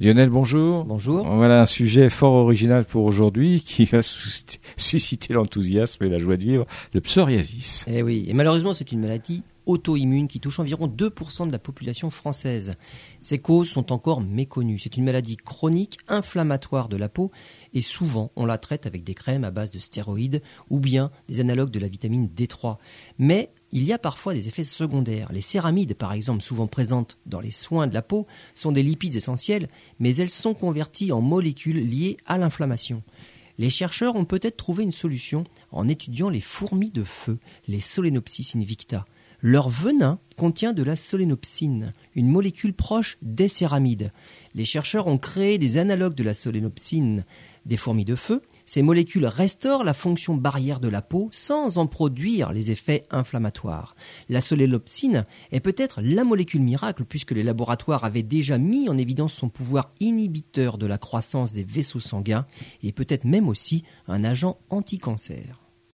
Lionel, bonjour. Bonjour. Voilà un sujet fort original pour aujourd'hui qui va susciter l'enthousiasme et la joie de vivre, le psoriasis. Eh oui, et malheureusement c'est une maladie auto-immune qui touche environ 2% de la population française. Ses causes sont encore méconnues. C'est une maladie chronique inflammatoire de la peau et souvent on la traite avec des crèmes à base de stéroïdes ou bien des analogues de la vitamine D3. Mais il y a parfois des effets secondaires. Les céramides, par exemple, souvent présentes dans les soins de la peau, sont des lipides essentiels, mais elles sont converties en molécules liées à l'inflammation. Les chercheurs ont peut-être trouvé une solution en étudiant les fourmis de feu, les Solenopsis invicta. Leur venin contient de la solénopsine, une molécule proche des céramides. Les chercheurs ont créé des analogues de la solénopsine des fourmis de feu. Ces molécules restaurent la fonction barrière de la peau sans en produire les effets inflammatoires. La solénopsine est peut-être la molécule miracle puisque les laboratoires avaient déjà mis en évidence son pouvoir inhibiteur de la croissance des vaisseaux sanguins et peut-être même aussi un agent anticancer.